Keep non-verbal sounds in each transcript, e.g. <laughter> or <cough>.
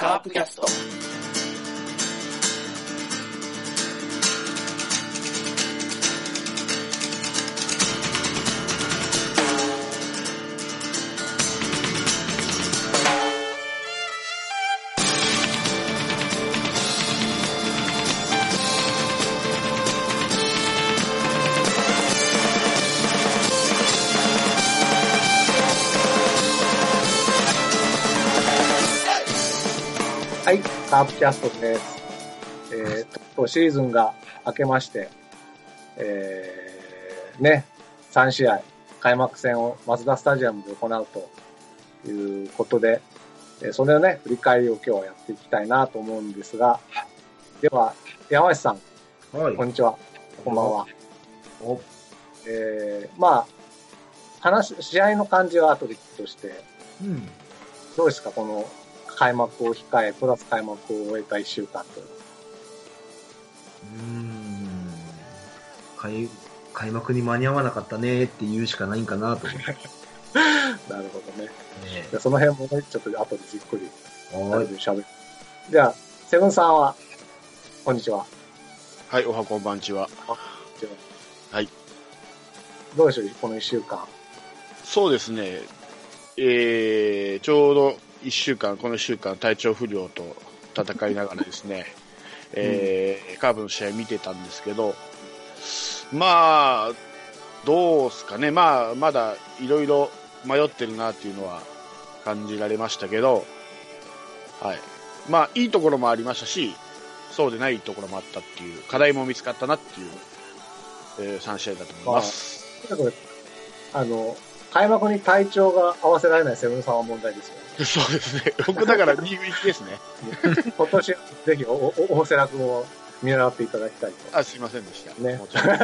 カープキャスト。カープキャストです。えー、と、シーズンが明けまして、えー、ね、3試合、開幕戦をマツダスタジアムで行うということで、えーそれをね、振り返りを今日はやっていきたいなと思うんですが、では、山内さん、はいこんにちは。こんばんは。おえー、まあ、話、試合の感じは後でとして、うん。どうですか、この開幕を控え、プラス開幕を終えた1週間というん。開、開幕に間に合わなかったねって言うしかないんかなと思って。<laughs> なるほどね。ねでその辺もね、ちょっと後でじっくりはい。喋る。じゃあ、セブンさんは、こんにちは。はい、おはこんばんちは。はい。どうでしょう、この1週間。そうですね、えー、ちょうど1週間、この1週間、体調不良と戦いながらですね、<laughs> えーカーブの試合見てたんですけど、まあ、どうすかね、まあ、まだいろいろ迷ってるなっていうのは感じられましたけど、はい。まあ、いいところもありましたし、そうでないところもあったっていう、課題も見つかったなっていう、え3試合だと思います。あの、開幕に体調が合わせられないセブンさんは問題ですよ。そうですね。僕だから2行きですね。今年、ぜひお、お、おせらくを見習っていただきたいと。あ、すいませんでした。ねもちろん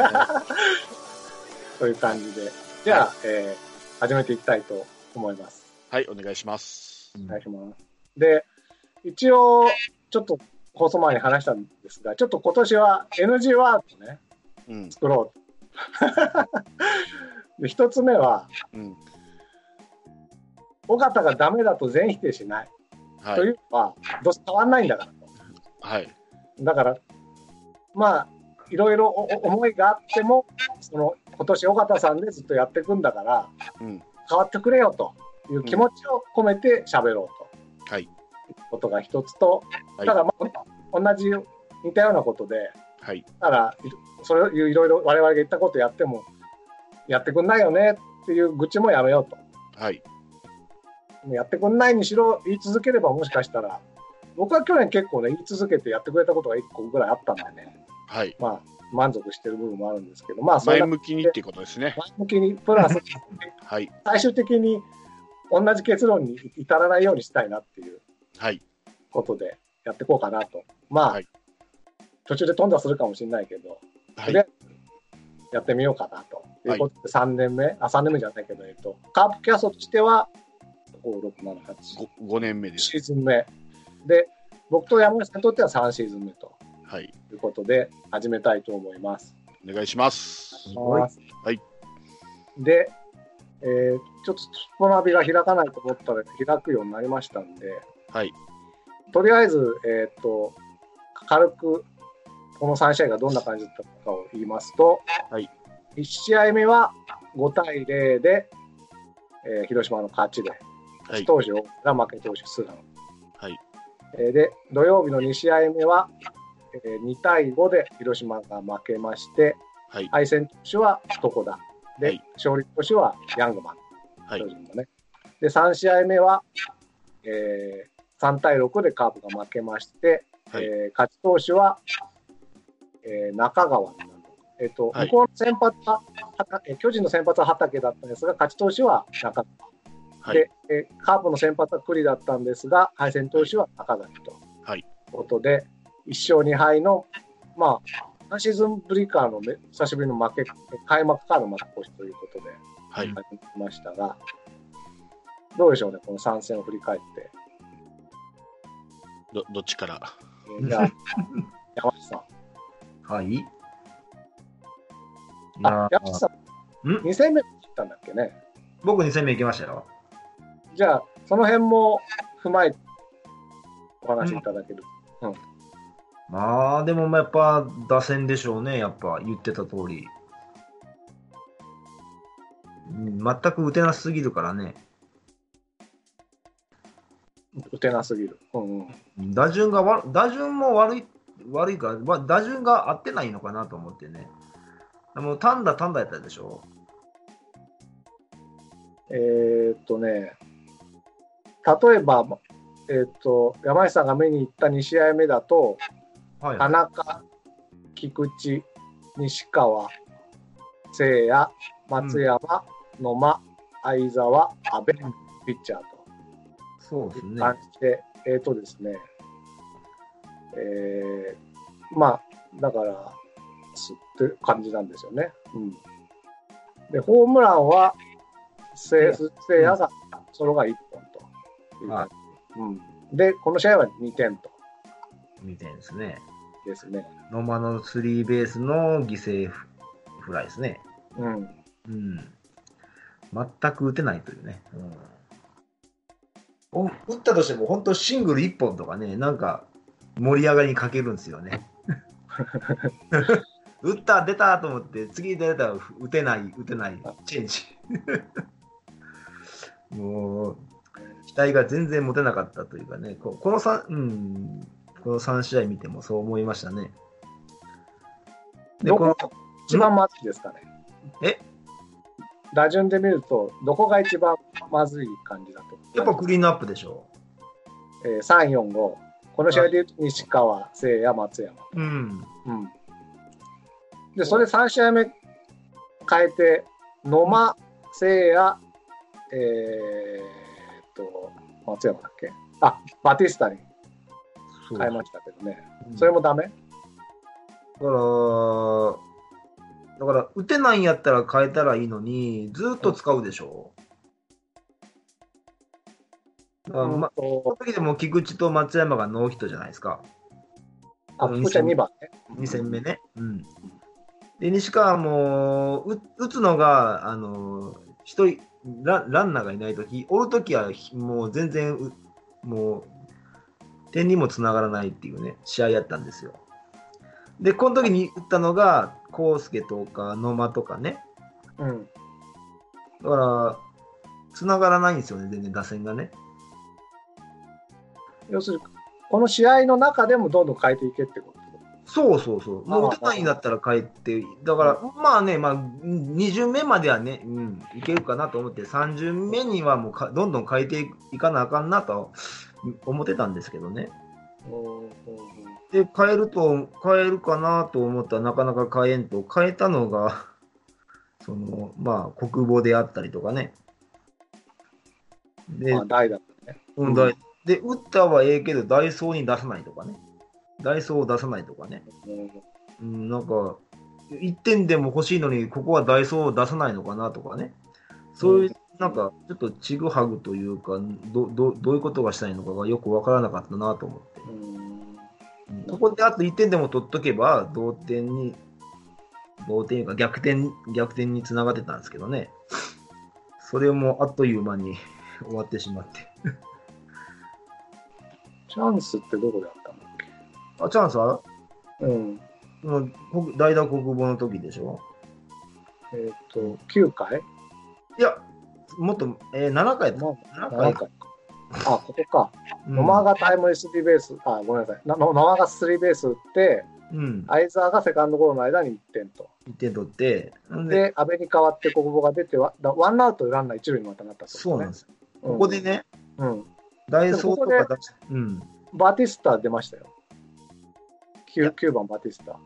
そういう感じで。じゃあ、えー、始めていきたいと思います。はい、お願いします。お願いします。で、一応、ちょっと放送前に話したんですが、ちょっと今年は NG ワードね、うん。作ろうと。で一つ目は、うん。尾形がダメだと全否定しない。はい。というのは、どうせ変わんないんだからと。はい。だから、まあ、いろいろ思いがあっても、その、今年尾形さんでずっとやっていくんだから、うん。変わってくれよという気持ちを込めて喋ろうと。はい。いうことが一つと、はいただ、まあ、同じ似たようなことで、はい。ただ、いそれをいろいろ我々が言ったことやっても、やってくんないよねっていう愚痴もやめようと。はい。やってくんないにしろ言い続ければもしかしたら、僕は去年結構ね、言い続けてやってくれたことが1個ぐらいあったんでね、はい。まあ、満足してる部分もあるんですけど、まあ、前が向きにっていうことですね。前向きに、プラス、<laughs> はい。最終的に同じ結論に至らないようにしたいなっていうはい。ことでやっていこうかなと。まあ、はい途中で飛んだするかもしれないけど、はい。でやってみようかなということで、3年目、あ、3年目じゃないけど、えっと、カープキャストとしては、5、6、7、8、5, 年目です。シーズン目。で、僕と山口さんにとっては3シーズン目とはい。いうことで、始めたいと思います。お願いします。はいはい。で、えーちょっとスポナビが開かないと思ったら開くようになりましたんで、はい。とりあえず、えっ、と、軽く、この3試合がどんな感じだったかを言いますと、はい1試合目は5対0で、えー広島の勝ちで、はい。投手が負け投手菅野。はい。えーで、土曜日の2試合目は、えー2対5で広島が負けまして、はい。敗戦投手は床田。で、はい勝利投手はヤングマン。はい巨。人のね。で、3試合目は、えー3対6でカープが負けまして、はい。えー勝ち投手は、えー中川になるえっ、と、はい向こうの先発は、はえー巨人の先発は畑だったんですが、勝ち投手は中川。はい。で、えーカープの先発は栗だったんですが、敗戦投手は中崎と。はい。ことで、1勝2敗の、まあ、3シーズンぶりからのめ久しぶりの負け、開幕からの負け越しということで、はい。始めましたが、どうでしょうね、この3戦を振り返って。ど、どっちから？えーじゃ。<laughs> はい。いあや、山下さん、ん？2戦目切ったんだっけね。僕2戦目行きましたよ。じゃあ、その辺も踏まえてお話しいただける。まあ、でもまあやっぱ打線でしょうね、やっぱ言ってた通り。うん全く打てなすぎるからね。打てなすぎる。うんうん。打順がわ打順も悪い、悪いから、まあ、打順が合ってないのかなと思ってね。でも、単打単打やったでしょ。えーっとね、例えば、えーっと、山下さんが見に行った2試合目だと、はい、田中、菊池、西川、聖也、松山、野間、相沢、阿部、ピッチャーと。そうですね。感じで、えっ、とですね、えーまあ、だから、すって感じなんですよね。うん。で、ホームランは、せいやが、ソロが1本という感じ。うん。で、この試合は2点とみたいですね。ですね。野間のスリーベースの犠牲フフライですね。うん。うん。全く打てないというね。うん、お打ったとしても、本当シングル1本とかね、なんか盛り上がりに欠けるんですよね。<laughs> 打った、出たと思って、次出たら打てない、打てない、チェンジ。<laughs> もう、期待が全然持てなかったというかね、ここの3、うん、この3試合見てもそう思いましたね。で、どこのこ、一番まずいですかね？え？打順で見ると、どこが一番まずい感じだと。やっぱクリーンアップでしょ。えー、3、4、5。この試合で言うと、西川、聖也、松山。うん。うん。で、それ3試合目変えて、野間、聖也、えーっと、松山だっけ？あ、バティスタに変えましたけどね。うんそれもダメ？だから、だから、打てないんやったら変えたらいいのに、ずっと使うでしょ？ま、うんことの時でも菊池と松山がノーヒットじゃないですか。あ、福ちゃん2番ね。2戦目ね。うん。で、西川も、う打つのが、あの、一人ラ、ランナーがいないとき、おるときは、もう全然う、もう、点にもつながらないっていうね、試合やったんですよ。で、この時に打ったのが、康介とか野間とかね。うん。だから、つながらないんですよね、全然打線がね。要するに、この試合の中でもどんどん変えていけってこと？そうそうそう。もう打てないんだったら帰って、だから、まあね、まあ、2巡目まではね、うん、いけるかなと思って、3巡目にはもうかどんどん変えていかなあかんなと思ってたんですけどね。で、変えると、変えるかなと思ったらなかなか変えんと、変えたのが、<laughs> その、まあ、国母であったりとかね。で、まあ、代だったね。うんで、打ったはええけど、ダイソーに出さないとかね。ダイソーを出さないとかね。うんうん、なんか、1点でも欲しいのに、ここはダイソーを出さないのかなとかね。そういう、なんか、ちょっとちぐはぐというか、どどどういうことがしたいのかがよくわからなかったなと思って。うんうんここであと1点でも取っとけば、同点に、同点か逆転、逆転につながってたんですけどね。それもあっという間に終わってしまって。チャンスってどこであったんだっあ、チャンスは？けうん。その国代打国母の時でしょ？えっ、と、9回？いや、もっと、えー、7回やった。ま7あ、回7回か。あ、ここか。うん野間がタイムリースリーベース、あ、ごめんなさい。な野間がスリーベース打って、うん。相沢がセカンドゴロの間に1点と。1点取って、んで、で、阿部に代わって国母が出ては、だワンアウトでランナー一塁にまたなったそうなんですよ。うんここでね、うん。ダイソーとか出しうん。バティスタ出ましたよ。9, 9番バティスタ。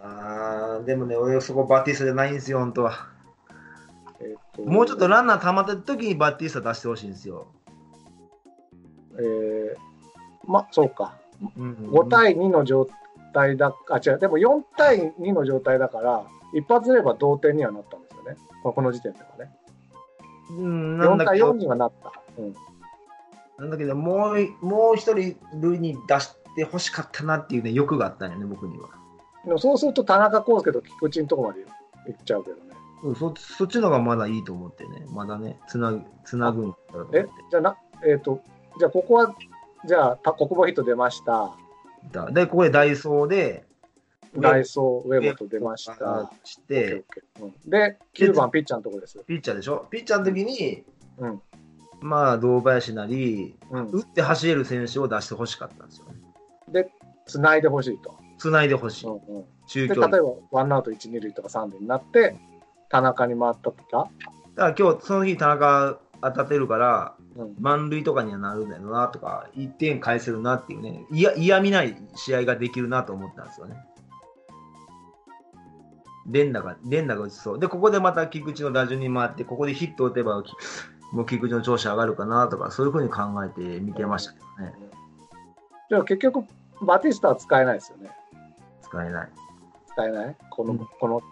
あー、でもね、俺そこバティスタじゃないんですよ、本当は。えっともうちょっとランナー溜まった時にバティスタ出してほしいんですよ。えー、ま、そうか。うん、5対2の状態だ、あ、違う、でも4対2の状態だから、一発出れば同点にはなったんですよね。ここの時点ではね。うん、なん4対だけど4、にはなった。うん。なんだけど、もう、もう一人塁に出してほしかったなっていうね、欲があったんよね、僕には。でもそうすると田中康介と菊池のとこまで行っちゃうけどね。うんそそっちのがまだいいと思ってね、まだね、つなぐ、つなぐんだと思ってえ？じゃあな、えっ、と、じゃあここは、じゃあ、た国母ヒット出ました。だで、ここでダイソーで、ダイソー、上本出ました。して、うんで、9番ピッチャーのとこです。ピッチャーでしょ？ピッチャーの時に、うんまあ、堂林なり、うん。打って走れる選手を出してほしかったんですよね。で、繋いでほしいと。つないでほしい。うんうん中で、例え距離。ば、ワンアウト1、2塁とか3塁になって、田中に回ったとか、だから今日、その日、田中当たってるから、うん、満塁とかにはなるんだよなとか、1点返せるなっていうね、いや嫌味ない試合ができるなと思ったんですよね。連打が、連打が打ちそう。で、ここでまた菊池の打順に回って、ここでヒットを打てば、きもう菊池の調子上がるかなとか、そういうふうに考えて見てましたけどね。じゃあ結局、バティスタは使えないですよね。使えない。使えない？この、うんこの、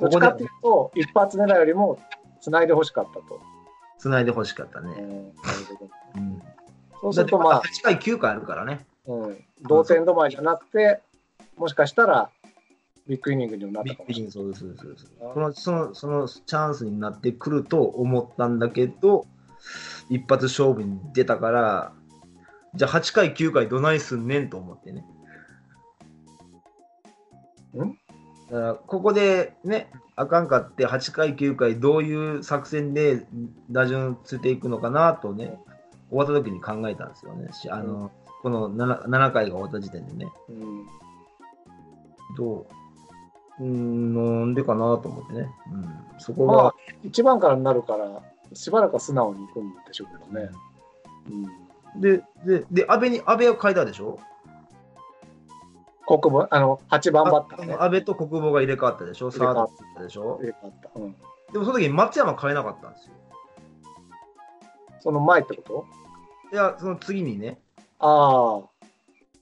どっちかっていうと、一発狙いよりも、繋いでほしかったと。つないでほしかったうん、なね。るほど。うん。そうすると、まあ、8回、9回あるからね。うん、同点止まりじゃなくて、もしかしたら、ビッグイニングにもなったかもしれない。そうですそうですのそのそのチャンスになってくると思ったんだけど、一発勝負に出たから、じゃあ8回、9回どないすんねんと思ってね。ん？だからここでね、あかんかって8回、9回どういう作戦で打順ついていくのかなとね、終わった時に考えたんですよね。しあのこの 7, 7回が終わった時点でね。うんどう？うーん、なんでかなと思ってね。うん、そこまあが、、1番からになるから、しばらくは素直に行くんでしょうけどね。うん、で、で、で、安倍に、安倍を変えたでしょ？国分、あの、8番バッターね。あ安倍と国母が入れ替わったでしょ？サ入れ替わっードついたでしょ？入れ替わった。うん。でもその時に松山変えなかったんですよ。その前ってこいや、その次にね、と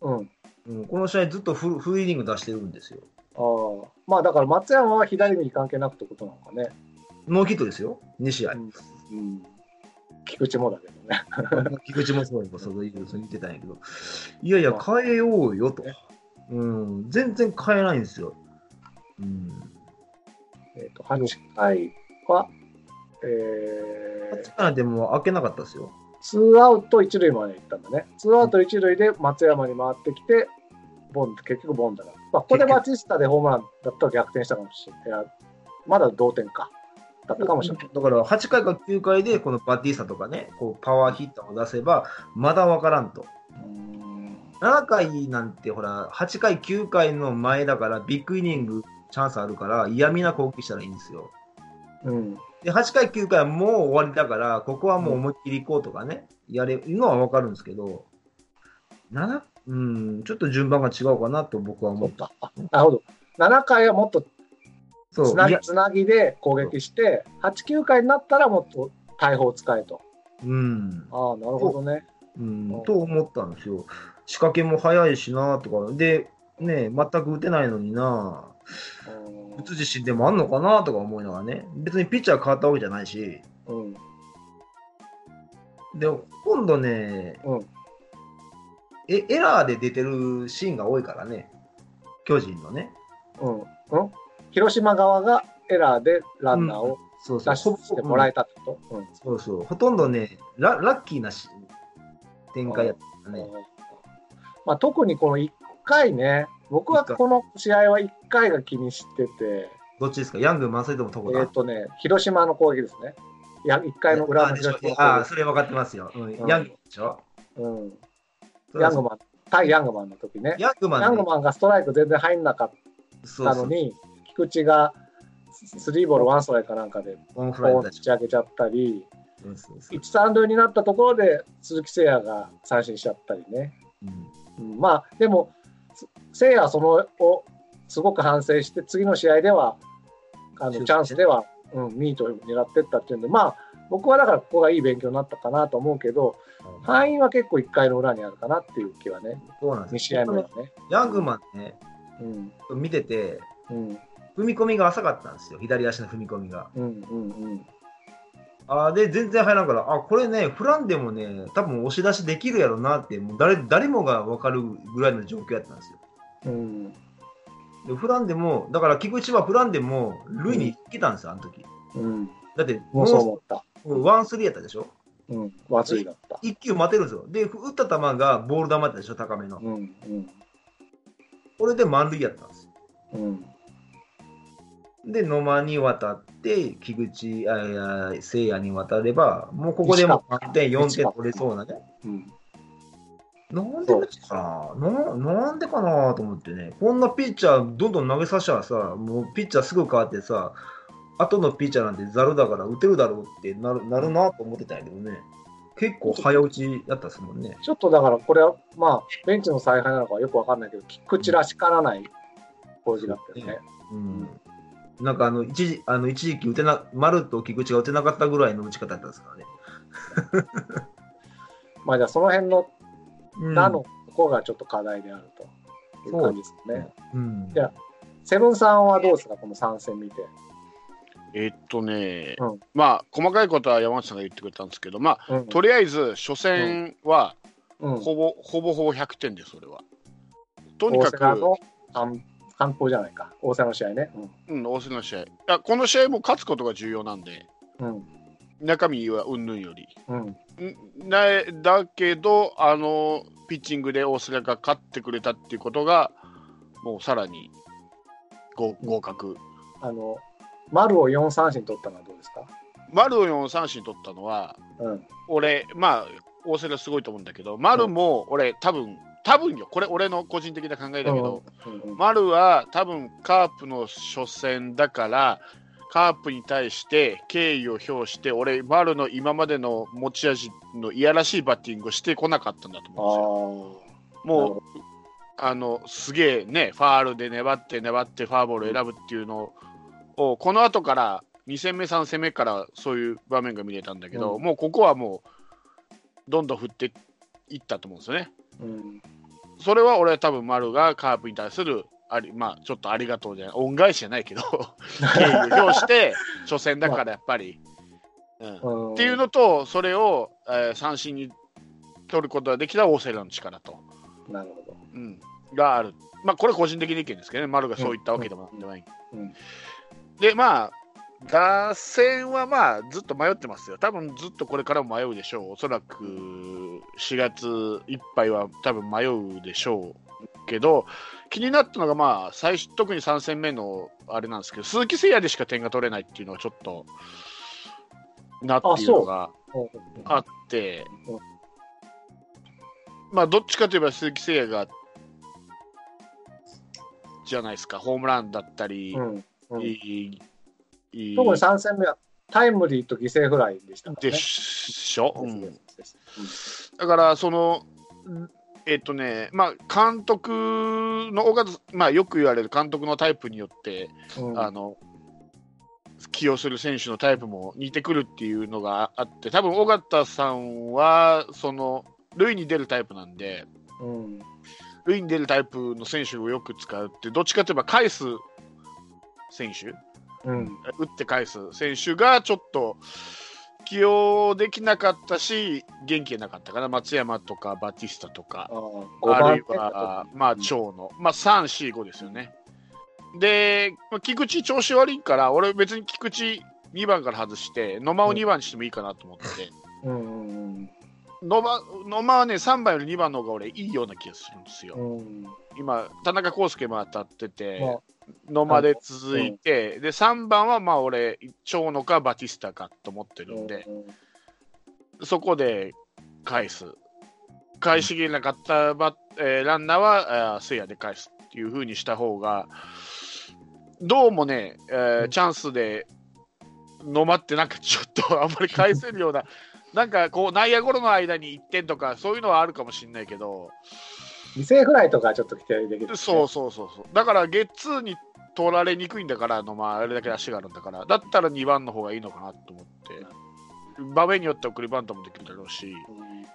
ああ、うん。うん、この試合ずっとフルフルイニング出してるんですよ。ああ。まあだから松山は左右関係なくってことなのかね。ノーヒットですよ、2試合う。ん。うん、菊池もだけどね。<laughs> 菊池もそうそうそう言ってたんやけど、<laughs> いやいや、変えようよと。うん、全然変えないんですよ。うん。えっ、と、8回は、え8回でも開けなかったですよ。ー、ツーアウト一塁まで行ったんだね。ツーアウト一塁で松山に回ってきて、ボン、結局ボンだな。まあ、ここでバチスタでホームランだったら逆転したかもしれない。まだ同点か。だったかもしれない。だから8回か9回でこのバティスタとかね、こうパワーヒッターを出せば、まだ分からんと。うん7回なんてほら、8回、9回の前だから、ビッグイニングチャンスあるから、嫌味な攻撃したらいいんですよ。うん。で、8回、9回はもう終わりだから、ここはもう思いっきり行こうとかね、やれるのは分かるんですけど、7、うん、ちょっと順番が違うかなと僕は思った。あなるほど。7回はもっとつないぎやつなぎで攻撃して、8、9回になったらもっと大砲を使えと。うん、ああ、なるほどね。うん、と思ったんですよ。仕掛けも早いしなとか、で、ね、全く打てないのになうん打つ自信でもあんのかなとか思いながらね、別にピッチャー変わったわけじゃないし、うん。で、今度ね、うんえエラーで出てるシーンが多いからね、巨人のね。うん。うん。広島側がエラーでランナーをそうそう。出してもらえたってこと、うんそうそう。ほとんどね、ララッキーなし展開やったね。まあ、特にこの1回ね、僕はこの試合は1回が気にしてて、どっちですか？ヤング満載でもとこえっ、だ。とね、広島の攻撃ですね。いや、1回の裏の広島のああ、攻それ分かってますよ。うんうんヤングでしょ？撃。うん。ヤングマン、対ヤングマンの時ね。ヤングマンね。ヤングマンがストライク全然入んなかっそうそうたのに、菊池がスリーボールワンストライクかなんかで、打ち上げちゃったり、そうそうそう。1、3塁になったところで鈴木誠也が三振しちゃったりね。うん。うんまあ、でも、す誠也はそのをすごく反省して、次の試合では、あのそうチャンスでは、うん、ミートを狙ってったっていうんで、まあ、僕はだからここがいい勉強になったかなと思うけど、敗因は結構1回の裏にあるかなっていう気はね、2そうなんです試合目はね。ヤングマンね、うん、見てて、うん、踏み込みが浅かったんですよ。左足の踏み込みが。うん、うん、うん。あーで、全然入らんから、あ、これね、フランでもね、多分押し出しできるやろなって、もう誰誰もが分かるぐらいの状況やったんですよ。うん、でフランでも、だから菊池はフランでも、塁に行けたんですよ、あの時。うん、だって、もうそう思った。ワンスリーやったでしょ？ううん。だった。一球待てるんですよ。で、打った球がボール球だったでしょ、高めの。うん。うん。これで満塁やったんですよ。うん。で、野間に渡って、菊池、あいや、聖夜に渡れば、もうここでもう3点、4点取れそうなね。うん。なんでかな？ななんでかなと思ってね、こんなピッチャーどんどん投げさせたらさ、もうピッチャーすぐ変わってさ、後のピッチャーなんてざるだから打てるだろうってなるなるなと思ってたんやけどね、結構早打ちだったですもんね。ちょっとだからこれは、まあ、ベンチの采配なのかよくわかんないけど、菊池らしからない攻撃だったよね。うんなんかあの一時あの一時期打てな、丸と菊池が打てなかったぐらいの打ち方だったんですからね。<laughs> まあじゃあその辺の、うんなの、ここがちょっと課題であるという感じですかね。うんいやセブンさんはどうですか、この3戦見て。えっとね、うんまあ、細かいことは山内さんが言ってくれたんですけど、まあ、うんとりあえず初戦はうん、ほぼ、ほぼほぼ100点です、それは。とにかく、大瀬良の完完封じゃないか、大瀬良の試合ね。うん、大瀬の試合いや。この試合も勝つことが重要なんで、うん。中身はうんぬんより。うん。んなだけど、あのピッチングで大瀬良が勝ってくれたっていうことが、もうさらに合合格。あの、丸を4三振取ったのはどうですか？丸を4三振取ったのは、うん。俺、まあ、大瀬良すごいと思うんだけど、丸も俺、多分多分よ、これ、俺の個人的な考えだけど、うんうん丸は多分カープの初戦だから、カープに対して敬意を表して、俺、丸の今までの持ち味のいやらしいバッティングをしてこなかったんだとあ思うんですよ。あ。もう、あのすげえね、ファールで粘って粘ってファーボールを選ぶっていうのを、この後から2戦目、3戦目からそういう場面が見れたんだけど、うんもうここはもう、どんどん振っていったと思うんですよね。うん。それは俺は多分丸がカープに対するあり、まあ、ちょっとありがとうじゃない、恩返しじゃないけど、<laughs> 敬意を表して、初戦だからやっぱり。うんうんっていうのと、それを、えー三振に取ることができた大瀬良の力と。なるほど。うん、がある。まあ、これ個人的な意見ですけどね、丸がそういったわけでもなんでもない。うんうんで、まあ、打線はまあ、ずっと迷ってますよ。多分ずっとこれからも迷うでしょう。おそらく4月いっぱいは多分迷うでしょうけど、気になったのが、まあ、最初、特に3戦目のあれなんですけど、鈴木誠也でしか点が取れないっていうのはちょっと、なっていうのがあってうん、まあ、どっちかといえば鈴木誠也が、じゃないですか、ホームランだったり、うんうん。いい特に3戦目はタイムリーと犠牲フライでしたね。でしょ、うん。だから、その、えっとね、まあ、監督の、まあ、よく言われる監督のタイプによって、うん。あの、起用する選手のタイプも似てくるっていうのがあって、多分尾形さんは、その、塁に出るタイプなんで、うん。塁に出るタイプの選手をよく使うって、どっちかといえば返す選手、うん。打って返す選手がちょっと起用できなかったし、元気がなかったかな、松山とかバティスタとか。あ、るいは、まあ、長の、まあ、3、4、5ですよね。で、まあ菊池調子悪いから、俺別に菊池2番から外して、野間を2番にしてもいいかなと思って、うんうん野間野間はね、3番より2番の方が俺いいような気がするんですよ。うん。うん今、田中康介も当たってて、まあ。野間で続いて、で、3番はまあ俺、長野かバティスタかと思ってるんで、そこで返す。返しきれなかったバッ、えーランナーは、せいやで返すっていう風にした方が、どうもね、えーチャンスで野間ってなんかちょっとあんまり返せるような、なんかこう内野ゴロの間に1点とかそういうのはあるかもしれないけど、犠牲フライとかちょっと期待できる、ね。そうそうそうそう。だからゲッツーに取られにくいんだから、野間あれだけ足があるんだから、だったら2番の方がいいのかなと思って、場面によって送りバントもできるだろうし。うん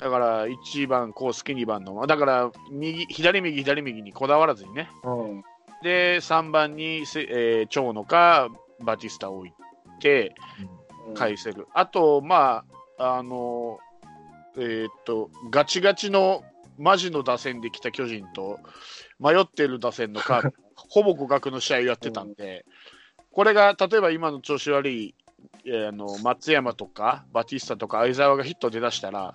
だから1番、コースケ、2番の、だから右左、右、左、右にこだわらずにね、うん。で3番にせ、えー長野かバティスタを置いてうん。返せる、あと、まあ、あのえーっと、ガチガチのマジの打線で来た巨人と、迷ってる打線のカープ、<laughs> ほぼ互角の試合をやってたんで、これが例えば今の調子悪いいやあの松山とかバティスタとか相澤がヒット出だしたら、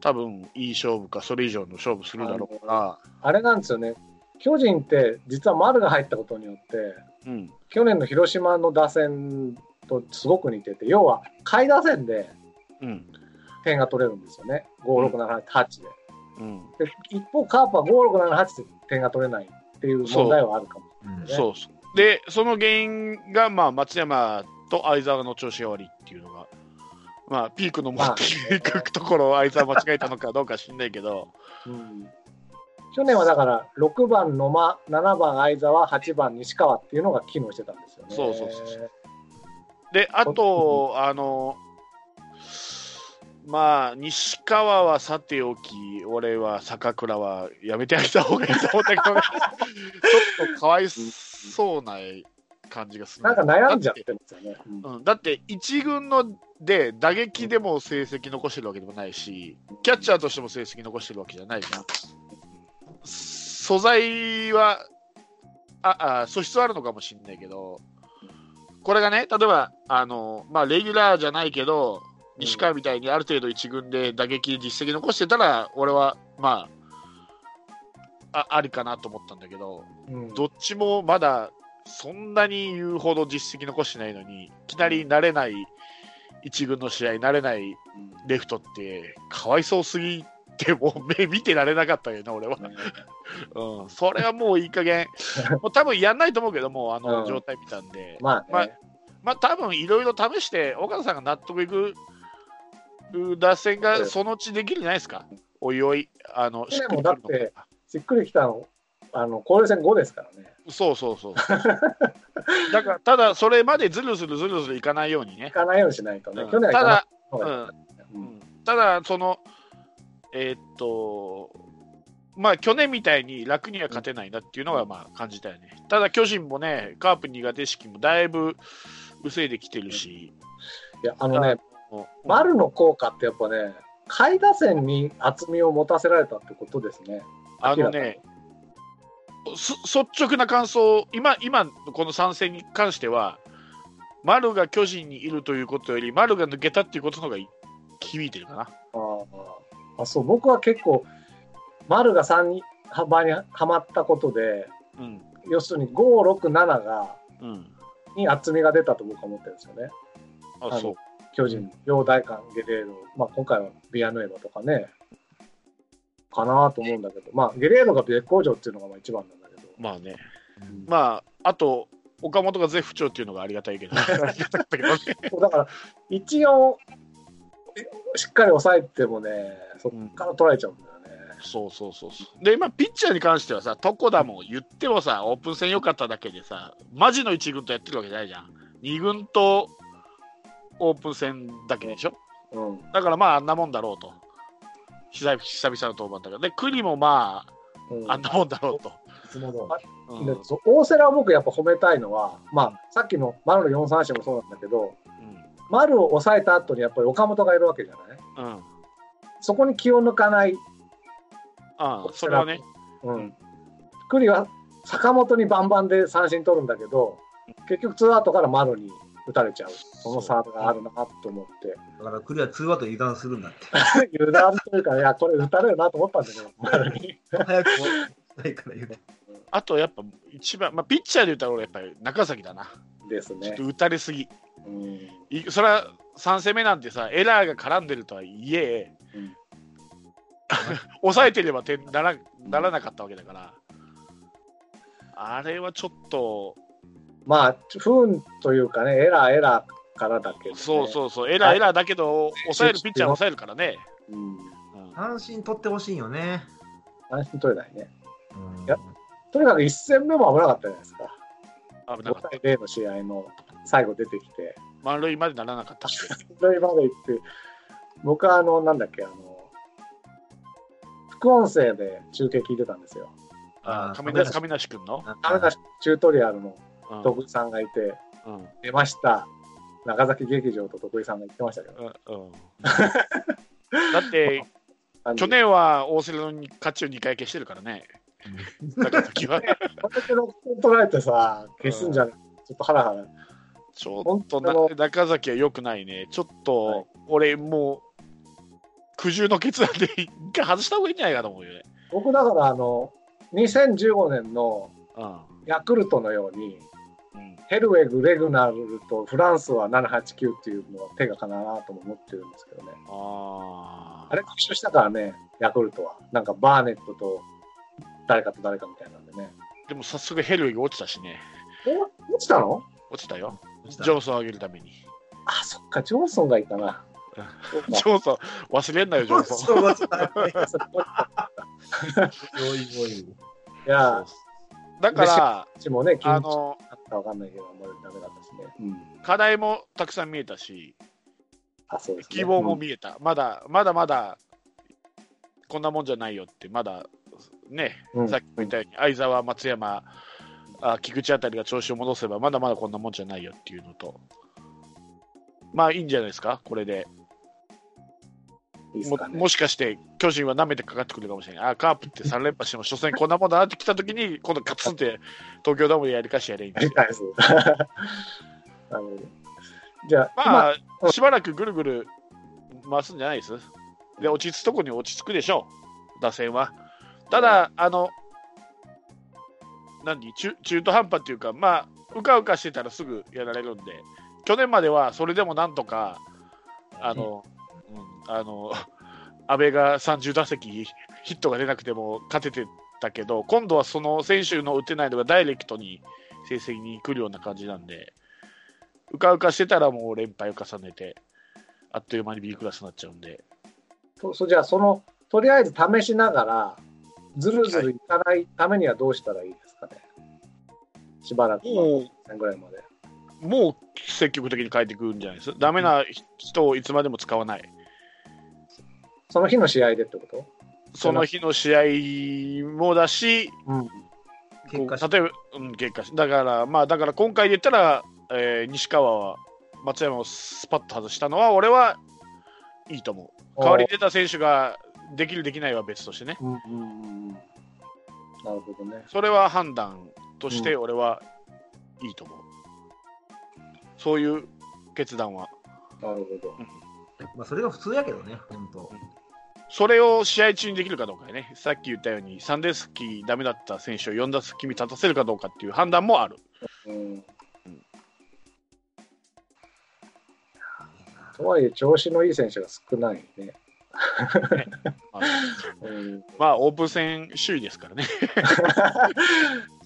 多分いい勝負か、それ以上の勝負するだろうかあれなんですよね。巨人って実は丸が入ったことによって、ら、うん、去年の広島の打線とすごく似てて、要は下位打線でうん、点が取れるんですよね。5、6、7、8で。うん、で一方、カープは5、6、7、8で点が取れないっていう問題はあるかも。うんねそうそう。で、その原因が、まあ、松山と相澤の調子が悪いっていうのが、まあ、ピークの持っていくところを相澤間違えたのかどうか知んないけど、うん去年はだから6番野間、7番相澤、8番西川っていうのが機能してたんですよね。そうそうそうそうで、あと、あの、まあ、西川はさておき、俺は坂倉はやめてあげた方がいいと思ったけどね、ちょっとかわいそうな感じがする。なんか悩んじゃってますよね。うんうん、だって一軍ので打撃でも成績残してるわけでもないし、キャッチャーとしても成績残してるわけじゃないじゃん。素材は、ああ素質はあるのかもしれないけど、これがね、例えば、あのまあ、レギュラーじゃないけど、西川みたいにある程度一軍で打撃実績残してたら、俺は、まあ、あありかなと思ったんだけど、うん。どっちもまだそんなに言うほど実績残してないのに、いきなり慣れない一軍の試合、慣れないレフトって、かわいそうすぎて、もう <laughs> 目見てられなかったよな、俺は。うん、それはもういい加減、<laughs> もう多分やんないと思うけど、もうあうん。の状態見たんで、まあね、まあ多分いろいろ試して、岡田さんが納得いく打線がそのうちできるんじゃないですか、おいおい、あのしっくりだってしっくりきたの、あの交流戦5ですからね。そうそうそう。<laughs> だから、ただ、それまでずるずるずるずるいかないようにね。い。かないようにしないとね。うん。去年はただ、うんたううん。ん。ただ、その、えーっと、まあ、去年みたいに楽には勝てないなっていうのが、まあ、感じたよね。ただ、巨人もね、カープ苦手意識もだいぶ薄いできてるし、いや、あのね、うん丸の効果ってやっぱね、下位打線に厚みを持たせられたってことですね。あのね、す率直な感想、今、今この参戦に関しては、丸が巨人にいるということより、丸が抜けたっていうことの方が響いてるかな。あああそう僕は結構、丸が3に幅にはまったことで、うん。要するに5、6、7が、うん。に厚みが出たと僕は思ってるんですよね。あ、のそう。巨人、両大韓、ゲレーロ、まあ、今回はビアヌエバとかね、かなと思うんだけど、まあ、ゲレーロが絶好調っていうのがまあ一番なんだけど、まあね。うんまあ、あと、岡本が絶不調っていうのがありがたいけど、<laughs> だから、一応、しっかり抑えてもね、そっから取られちゃうんだよね。そうそうそうそう。で、今、ピッチャーに関してはさ、床田も言ってもさ、オープン戦良かっただけでさ、マジの1軍とやってるわけじゃないじゃん。2軍とオープン戦だけでしょ？うんだからまあ、あんなもんだろうと。久々の登板だから。で、栗もまうんあ、あんなもんだろうと。うん大瀬良を僕やっぱ褒めたいのは、まあ、さっきの丸の4三振もそうなんだけど、丸を抑えた後にやっぱり岡本がいるわけじゃない？うん。うん。そこに気を抜かない、ああ、それはね。ううんん、栗は坂本にバンバンで三振取るんだけど、結局ツーアウトから丸に打たれちゃう、その差があるなと思って、だからクリアツーアウト油断するんだって。<laughs> 油断というか、いや、これ打たれるなと思ったんだけど、丸に。早くないから言うて。<laughs> あとやっぱ一番、まあ、ピッチャーで言ったら俺やっぱり中崎だな。ですねちょっと。打たれすぎ。うんいそれは3戦目なんてさ、エラーが絡んでるとはいえ、うん <laughs> 抑えてれば点ならならなかったわけだから、あれはちょっと、まあ、不運というかね、エラー、エラーからだけど、ね、そうそうそう、エラー、エラーだけど、抑えるピッチャーは抑えるからね。う。うん。うん三振取ってほしいよね。安心取れないね。うんいやとにかく1戦目も危なかったじゃないですか。5危なかった対0の試合の最後出てきて、満塁までならなかったっけそれまで行って、僕はあの、なんだっけ、あの、副音声で中継聞いてたんですよ。あーあ亀梨亀梨君の、亀梨チュートリアルのうん徳井さんがいて、うん出ました。長崎劇場と徳井さんが言ってましたけど、だって、<laughs> 去年は大瀬良に勝ちを2回消してるからね、中崎は。これだけ6点取られてさ、消すんじゃない、ちょっとハラハラ。ちょっとな中崎は良くないね。ちょっと、はい俺もう、苦渋の決断で一回外した方がいいんじゃないかと思うよね。僕だからあの、2015年のうん。ヤクルトのように、うん、ヘルウェグ、レグナルとフランスは789っていうのは手がかなとも思ってるんですけどね。ああれ、一緒したからね、ヤクルトは。なんかバーネットと誰かと誰かみたいなんでね。でも早速ヘルウィグ落ちたしね。お落ちたの？落ちたよ。ジョンソンを上げるために。あ、そっか、ジョンソンがいたな。そうかジョンソン、忘れんなよ、ジョンソン。いや、だから、もね、あの、だったかわかんないけど、もうダメだったしね。うん。課題もたくさん見えたし、あ、そうですね。希望も見えた。まだ、まだまだ、こんなもんじゃないよって、まだ、ね、うんさっきも言ったように、相澤、松山、あ菊池あたりが調子を戻せば、まだまだこんなもんじゃないよっていうのと、まあいいんじゃないですか、これで。も。もしかして、巨人は舐めてかかってくるかもしれない。あ、カープって3連覇しても、初戦こんなもんだなって来たときに、今度ガツンって東京ドームでやり返しやればいいんですじゃあ、まうあ、んしばらくぐるぐる回すんじゃないです？で、落ち着くとこに落ち着くでしょう、打線は。ただ、あの、何？中中途半端っていうか、まあ、うかうかしてたらすぐやられるんで、去年まではそれでもなんとか、あの、うん、あの、安倍が30打席ヒットが出なくても勝ててたけど、今度はその選手の打てないのがダイレクトに成績に来るような感じなんで、うかうかしてたらもう連敗を重ねて、あっという間に B クラスになっちゃうんで、とそじゃあ、その、とりあえず試しながら、ずるずるいかないためにはどうしたらいいですかね。しばらく、もぐらいまで。う、もう積極的に変えてくるんじゃないですダメな人をいつまでも使わない。その日の試合でってこと？その日の試合もだし、うん。結果例えば、うん、結果しだから、まあ、だから今回で言ったら、えー西川は松山をスパッと外したのは、俺はいいと思う。代わりに出た選手ができる、できないは別としてね。うんうんうんうん。なるほどね。それは判断として俺はいいと思う。そういう決断は。なるほど。まあ、それが普通やけどね、本当。それを試合中にできるかどうかやね。さっき言ったように、3打席ダメだった選手を4打席目立たせるかどうかっていう判断もある。うん。とはいえ、調子のいい選手が少ないね。あのうん、まあ、オープン戦首位ですからね。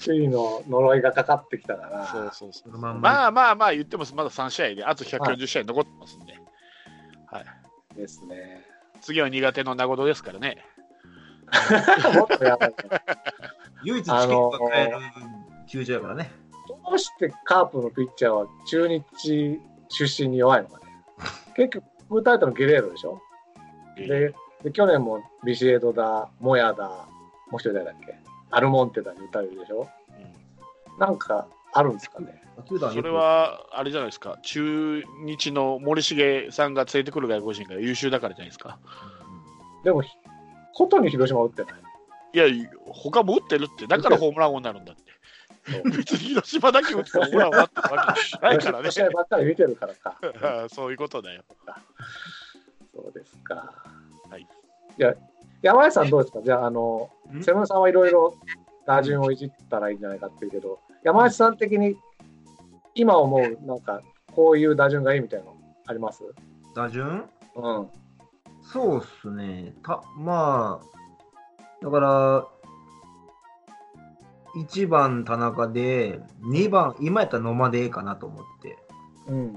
首位の呪いがかかってきたから。そうそうそう。まんま。まあまあまあ、言ってもまだ3試合で、あと140試合残ってますんで。はい。ですね。次は苦手の名古屋ですからね。もっとやばいね。唯一チケットが買える球場やからね。どうしてカープのピッチャーは中日出身に弱いのかね。結局、タイトルゲレーロでしょでで、去年もビシエドだ、モヤだ、もう一人誰だっけ？アルモンテだに打たれるでしょうんなんかあるんですかね。それは、あれじゃないですか、中日の森重さんが連れてくる外国人が優秀だからじゃないですか。でも、ひことに広島打ってない。いや、他も打ってるって、だからホームラン王になるんだって。別に広島だけ打ってホームラン王になってるわけないからね。試合ばっかり見てるからか。<laughs> そういうことだよ。そうですか。はい。じゃあ、山井さんどうですか？じゃあ、あの、ん？瀬村さんはいろいろ打順をいじったらいいんじゃないかっていうけど、山内さん的に今思う、なんか、こういう打順がいいみたいなのあります？打順？うん。そうっすね。たまあ、だから、1番田中で、2番、今やったら野間でええかなと思って。うん。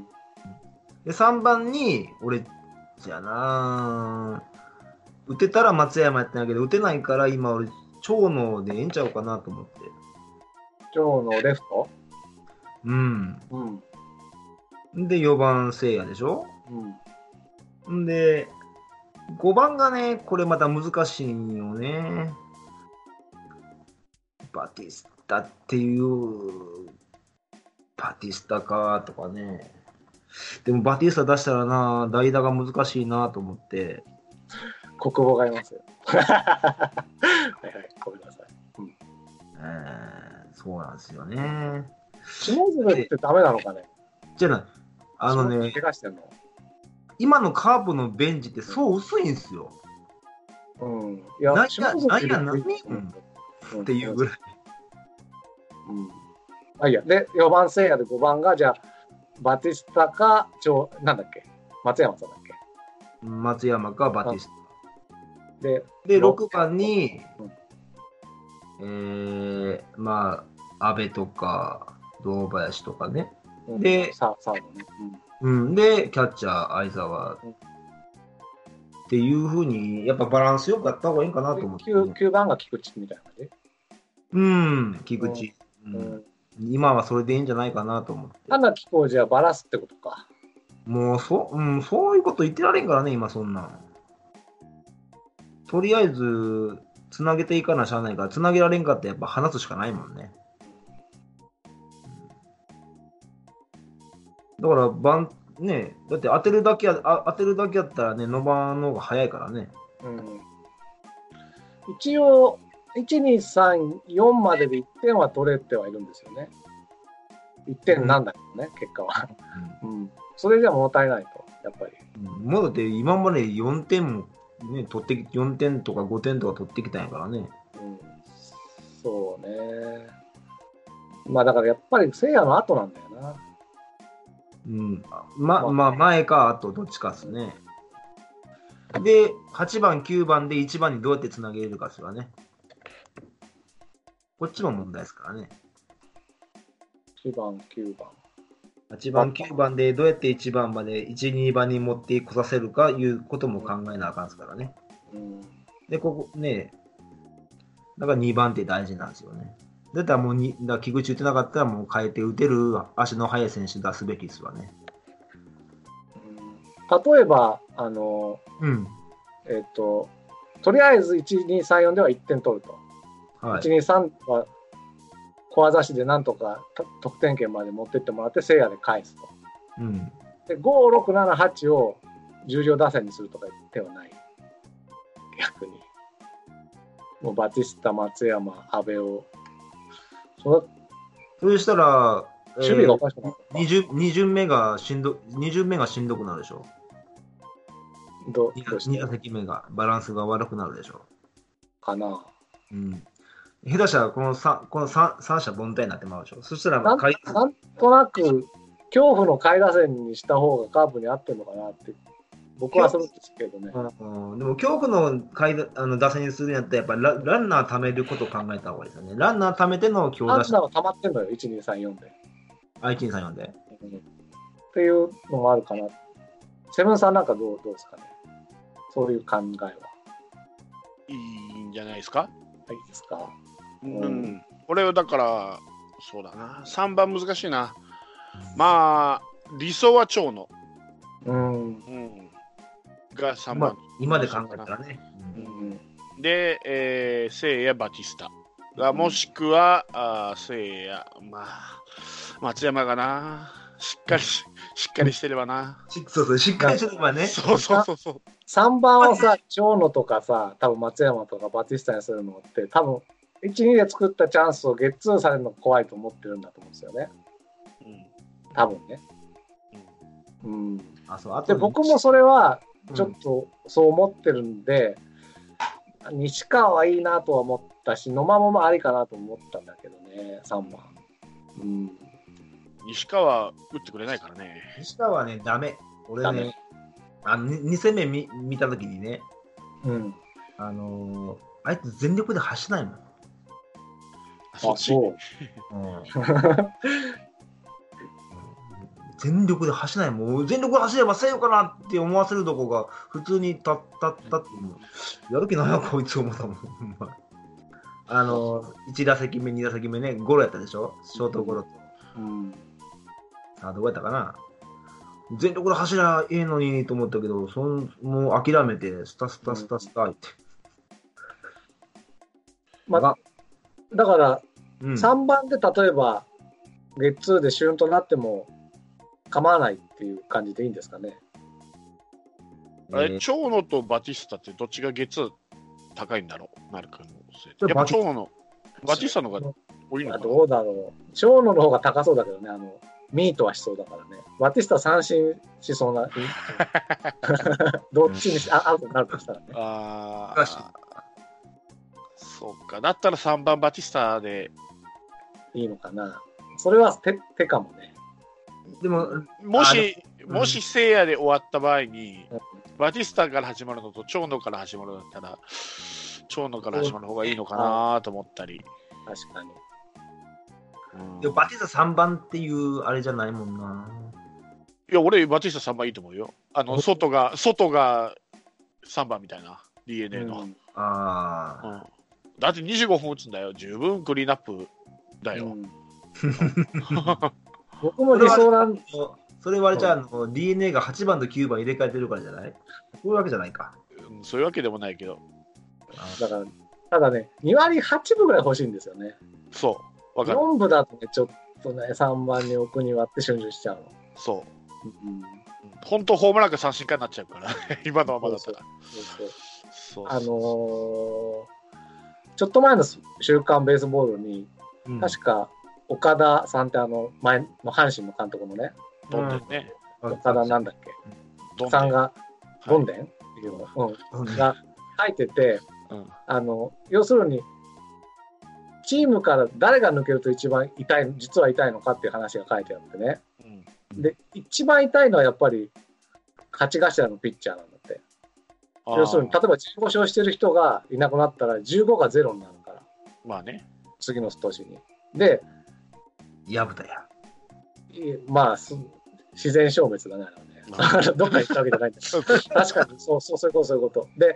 で、3番に、俺、じゃあな打てたら松山やったんやけど、打てないから今俺、長野でええんちゃうかなと思って。今日のレフト？うん。うん。で、4番聖夜でしょ？うん。んで、5番がね、これまた難しいんよね。バティスタっていう、バティスタかとかね。でもバティスタ出したらな、代打が難しいなと思って。国母がいますよ。<laughs> はいはい、ごめんなさい。えーそうなんですよね。ってダメなのかね？じゃない。あのね、怪我してんの？今のカープのベンチってそう薄いんですよ。うん。いや内野下関内野何人うんっていうぐらい。うん。あ、いや。で、4番聖夜で5番が、じゃあ、バティスタか、ちょなんだっけ？松山さんだっけ？松山かバティスで、タ。で、六6番にうん、えー、まあ、安倍とか、堂林とかね。うんでさサードね。うん、で、キャッチャー、相沢。うんっていうふうに、やっぱバランスよくやった方がいいかなと思って、9, 9番が菊池みたいな感じ？うん、菊池、ううんん。今はそれでいいんじゃないかなと思って。花木工事はバラすってことか。もうそ、うん、そういうこと言ってられんからね、今そんなん。とりあえず、つなげていかなしゃあないから、つなげられんかってやっぱ話すしかないもんね。だから、番、ね、だって当てるだけや、あ当てるだけやったらね、野場の方が早いからね。うん。一応、1、2、3、4までで1点は取れてはいるんですよね。1点なんだけどね、結果は。うん。それじゃ物足りないと、やっぱり。うん、もうだって今まで4点も、ね、取ってき、4点とか5点とか取ってきたんやからね。うん。そうね。まあだからやっぱり聖夜の後なんだよな。うん。ま、まあまあ、前か後、どっちかっすね。で、8番、9番で1番にどうやってつなげれるかっすわね。こっちも問題ですからね。1番、9番。8番、9番でどうやって1番まで、1、2番に持ってこさせるかいうことも考えなあかんですからね。うん。で、ここね、だから2番って大事なんですよね。だったらもうに、だ菊池打てなかったらもう変えて打てる足の速い選手出すべきですわね。うん例えば、あの、うん。えっ、と、とりあえず1、2、3、4では1点取ると。はい。1、2、3は小技師でなんとかと得点圏まで持ってってもらって、聖夜で返すと。うん。で、5、6、7、8を重量打線にするとかではない。逆に。もうバティスタ、松山、阿部を。そのそしたら、守備がおかしくなる二巡二巡目がしんど、二巡目がしんどくなるでしょ。どう？して二打席目がバランスが悪くなるでしょ。かな。うん。下手したらこの三この三三者凡退になってまうでしょ。そしたら、なんとなく、恐怖の下位打線にした方がカープに合ってるのかなって、僕はするんですけどね。うん、でも恐怖の下位打あの打線にするんやったら、やっぱりラランナー貯めることを考えた方がいいですよね。ランナー貯めての強打者、ランナーが溜まってんのよ、1、2、3、4で。愛知さん呼んで。うんっていうのもあるかな。セブンさんなんかどうどうですかね。そういう考えは。いいんじゃないですか？はいいですか？うん。うん俺はだから、そうだな。3番難しいな。まあ、理想は長野。うん。うん。が3まあ番。、今で考えたらね。ううんんで、えー、聖夜バティスタ。がもしくは、あー聖夜、まあ、松山がな。しっかりし、しっかりしてればな。しそうそう、しっかりすればね。そうそうそうそう。3番をさ、長野とかさ、多分松山とかバティスタにするのって、多分1、2で作ったチャンスをゲッツーされるのが怖いと思ってるんだと思うんですよね。うん多分ね。うんうん。あ、そう、あとで、僕もそれはうんちょっとそう思ってるんで、西川はいいなとは思ったし、野間もありかなと思ったんだけどね、3番。うん。西川打ってくれないからね。西川はね、ダメ。俺ダメね、あの2戦目見見たときにね、うん。あのーあいつ全力で走らないもん。そっあ、ち。そう。<laughs> 全力で走らない。もう全力で走ればせよかなって思わせるとこが普通にたったったってやる気ないな、こいつ思ったもん。<laughs> あのー、1打席目、2打席目ね、ゴロやったでしょ？ショートゴロと。うん。あ、どこやったかな？全力で走りゃええのにと思ったけど、そんもう諦めて、スタスタスタスタって。まがだから、うん、3番で例えば、ゲッツーでシュンとなっても構わないっていう感じでいいんですかね。あれ、えー長野とバティスタってどっちが月高いんだろう、マルクのせいそれやっぱ長野の、バティスタの方が多いのあかな？どうだろう。長野の方が高そうだけどね、あの、ミートはしそうだからね。バティスタ三振しそうな。どっちにし、あ、アウトになるとしたらね。ああ。そうか。だったら3番バティスタで、いいのかな。それは手、手かもね。でも、もし、うんもし聖夜で終わった場合に、うんバティスタから始まるのと長野から始まるのだったら、長野から始まる方がいいのかなと思ったり。確かに。うんでもバティスタ3番っていうあれじゃないもんな。いや、俺、バティスタ3番いいと思うよ。あの、外が、外が3番みたいな、DNA の。うんああ。うんだって25本打つんだよ。十分クリーンアップだよ。<laughs> うん僕も理想なん、それはあれじゃあ、あの DNA が8番と9番入れ替えてるからじゃない？そういうわけじゃないか。うんそういうわけでもないけど。だから、ただね、2割8分ぐらい欲しいんですよね。そう。わかる。4分だとね、ちょっとね、3番に置くにはって瞬時しちゃうの。そう。うん、本当、ホームランか三振かになっちゃうから、<laughs> 今のままだったら。そうそうそうあのーちょっと前の週刊ベースボールに、うん確か岡田さんってあの前の阪神の監督のね、どん。どん。ね。岡田なんだっけ、どんさんが、はい。ゴンデンっていうの、が書いてて、うん。あの、要するに、チームから誰が抜けると一番痛い、実は痛いのかっていう話が書いてあってね。うん。で、一番痛いのはやっぱり、勝ち頭のピッチャーなんだって。要するに、例えば15勝してる人がいなくなったら、15が0になるから、まあね。次の年に。で、やぶたや。いまあ、す自然消滅だね、あれはね。まだからどっか行ったわけじゃないんだけど <laughs> 確かに、そうそう、そういうこと、そういうこと。で、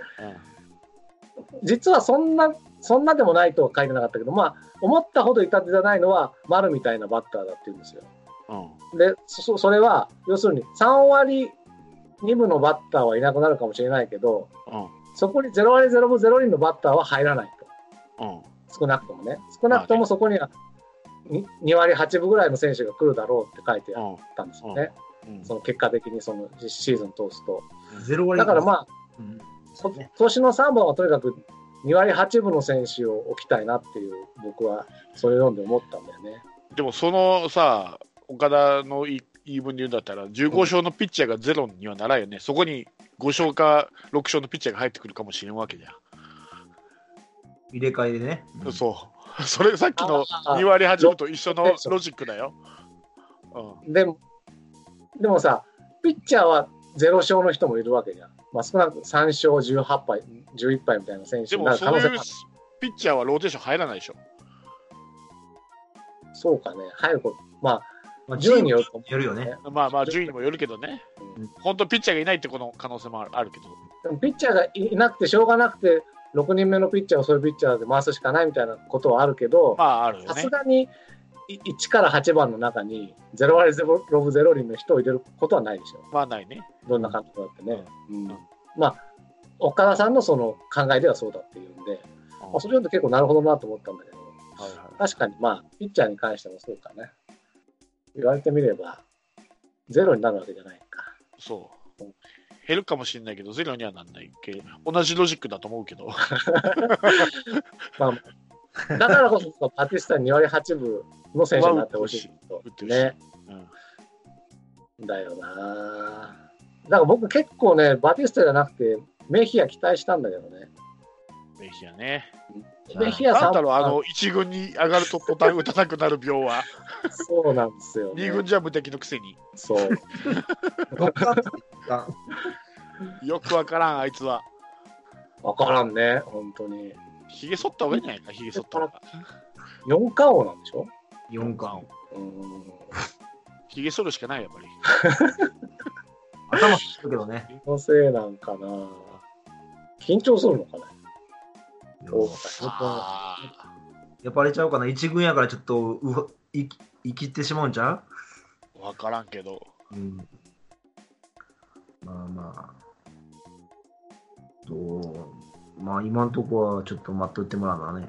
実はそんな、そんなでもないとは書いてなかったけど、まあ、思ったほど痛手じゃないのは、丸みたいなバッターだって言うんですよ。うん。うん。で、そそれは、要するに3割2分のバッターはいなくなるかもしれないけど、うん。そこに0割0分0厘のバッターは入らないと。うん。少なくともね。少なくともそこには 2, 2割8分ぐらいの選手が来るだろうって書いてあったんですよね。うん。その結果的にそのシーズン通すと。ゼロ割だからまあ、うんそ年の3番はとにかく2割8分の選手を置きたいなっていう、僕はそれ読んで思ったんだよね。でも、そのさ、岡田の言い分で言うんだったら、15勝のピッチャーがゼロにはならんよね。そこに5勝か6勝のピッチャーが入ってくるかもしれんわけじゃん。入れ替えでね。うんそう。<laughs> それさっきのあ2割8分と一緒のロジックだよ。うん。でも、でもさ、ピッチャーは0勝の人もいるわけじゃん。まあ、少なくとも3勝18敗、11敗みたいな選手でも、になるそういう可能性もある。ピッチャーはローテーション入らないでしょ。そうかね、入ること、ままあ、あ、順位によると思よるよね。まあまあ、順位にもよるけどねうん。本当、ピッチャーがいないってこの可能性もあるあるけど。でもピッチャーがいなくてしょうがなくて、6人目のピッチャーをそういうピッチャーで回すしかないみたいなことはあるけど、まあ、あるよねさす。がにい1から8番の中に0割0分0厘の人を入れることはないでしょ。まあ、ないね。どんな監督だってね。うんんまあ、岡田さんのその考えではそうだっていうんで、うんまあ、それ読んで結構なるほどなと思ったんだけど、はいはい確かにまあ、ピッチャーに関してもそうかね。言われてみれば、ゼロになるわけじゃないか。そう。減るかもしれないけど、ゼロにはなんないけど、同じロジックだと思うけど。まあ、だからこそ、バティスタに2割8分の選手になってほしいとね。うん。だよなだから僕結構ね、バティスタじゃなくて、メヒア期待したんだけどね。メヒアね。メヒアさんなんだろう、あの、一軍に上がると途端打たなくなる病は。そうなんですよ、ね。二軍じゃ無敵のくせに。そう。<laughs> よくわからん、あいつは。わからんね、本当に。ひげ剃った方がいいんじゃないか、ひげ剃った方が。4冠王なんでしょ？4冠。うん。ひげ剃るしかない、やっぱり。<laughs> 頭するけどね。のせいなんかな緊張するのかな？そうあやっぱあれちゃうかな。一軍やからちょっとうわい生きってしまうんちゃあ、わからんけど。ううん。まあまあ。と、まあ今んとこはちょっと待っといてもらうのはね。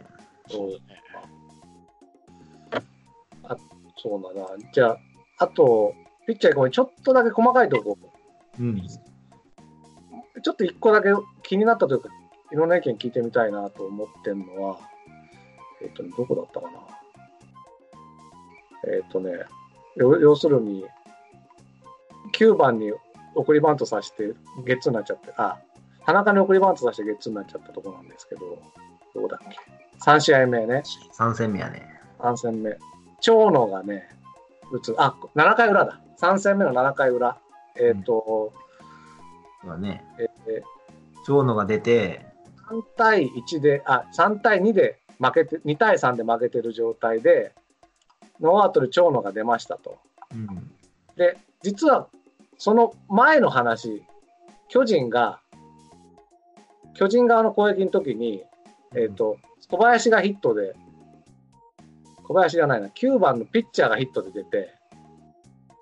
そうあそうだな。じゃあ、あと、ピッチャーごめん、ちょっとだけ細かいとこ、うん。ちょっと一個だけ気になったというか、いろんな意見聞いてみたいなと思ってるのは、えっ、とね、どこだったかな。えっ、とね、よ要するに、9番に送りバントさせてゲッツーになっちゃって、あ、田中に送りバントさせてゲッツーになっちゃったところなんですけど、どうだっけ？3試合目ね、3戦目やね。3戦目。長野がね、打つ、あ、7回裏だ。3戦目の7回裏。えっ、と、そうだね。えー長野が出て、3対1で、あ、3対2で負けて、2対3で負けてる状態で、ノーアウトで長野が出ましたと。うん。で、実はその前の話、巨人が、巨人側の攻撃の時に、えっ、と、小林がヒットで、小林じゃないな、9番のピッチャーがヒットで出て、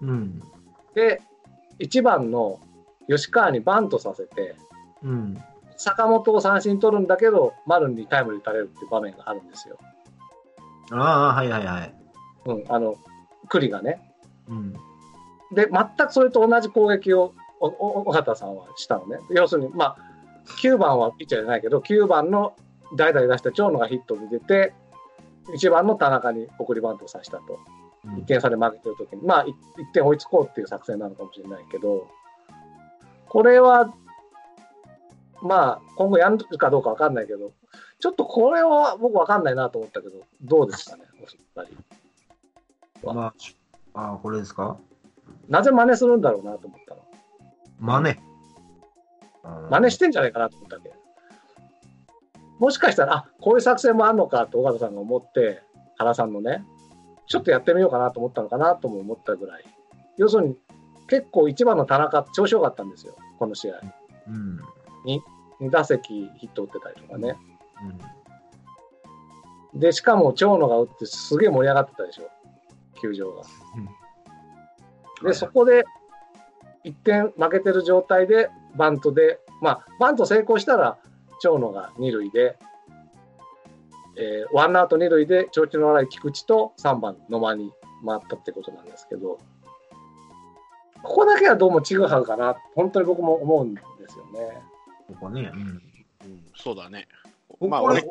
うん。で、1番の吉川にバントさせて、うん。坂本を三振取るんだけど、丸にタイムリー打たれるっていう場面があるんですよ。ああ、はいはいはい。うん、あの、栗がね。うん。で、全くそれと同じ攻撃を、尾形さんはしたのね。要するに、まあ、9番はピッチャーじゃないけど、9番の代打で出した長野がヒットで出て、1番の田中に送りバントをさせたと。1点差で負けてる時に、まあ、1点追いつこうっていう作戦なのかもしれないけど、これは、まあ、今後やるかどうかわかんないけど、ちょっとこれは僕わかんないなと思ったけど、どうですかね、お二人。まあ、ああ、これですか？なぜ真似するんだろうなと思ったの。真似。真似してんじゃないかなと思ったわけ。もしかしたら、あこういう作戦もあるのかと尾形さんが思って、原さんのね、ちょっとやってみようかなと思ったのかなとも思ったぐらい。要するに、結構一番の田中、調子良かったんですよ、この試合。うん。2打席ヒット打ってたりとかね。うん。で、しかも長野が打ってすげえ盛り上がってたでしょ、球場が。で、そこで1点負けてる状態で、バントで、まあ、バント成功したら、長野が2塁で、えーワンアウト2塁で、調子の悪い菊池と3番野間に回ったってことなんですけど、ここだけはどうもちぐはぐかな、本当に僕も思うんですよね。ここね。うん。うん、そうだね。こまあ俺、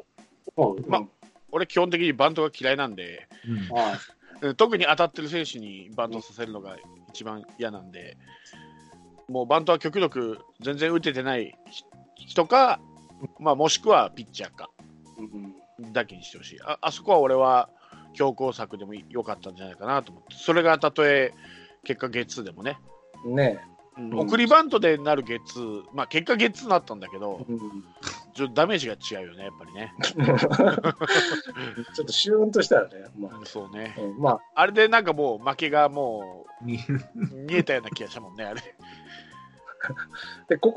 まあ俺基本的にバントが嫌いなんで、うん特に当たってる選手にバントさせるのが一番嫌なんで、もうバントは極力全然打ててない人か、まあ、もしくはピッチャーかうんだけにしてほしい。ああそこは俺は強攻策でも良かったんじゃないかなと思って、それがたとえ結果ゲッツーでもね、ねうんうん送りバントでなるゲッツー、まあ結果ゲッツーになったんだけどえ、うんちょっとダメージが違うよね、やっぱりね。<laughs> ちょっとシューンとしたらね、まうんそうねあ。うんまあ、あれでなんかもう負けがもにう <laughs> 見えたような気がしたもんね、あれ。でここ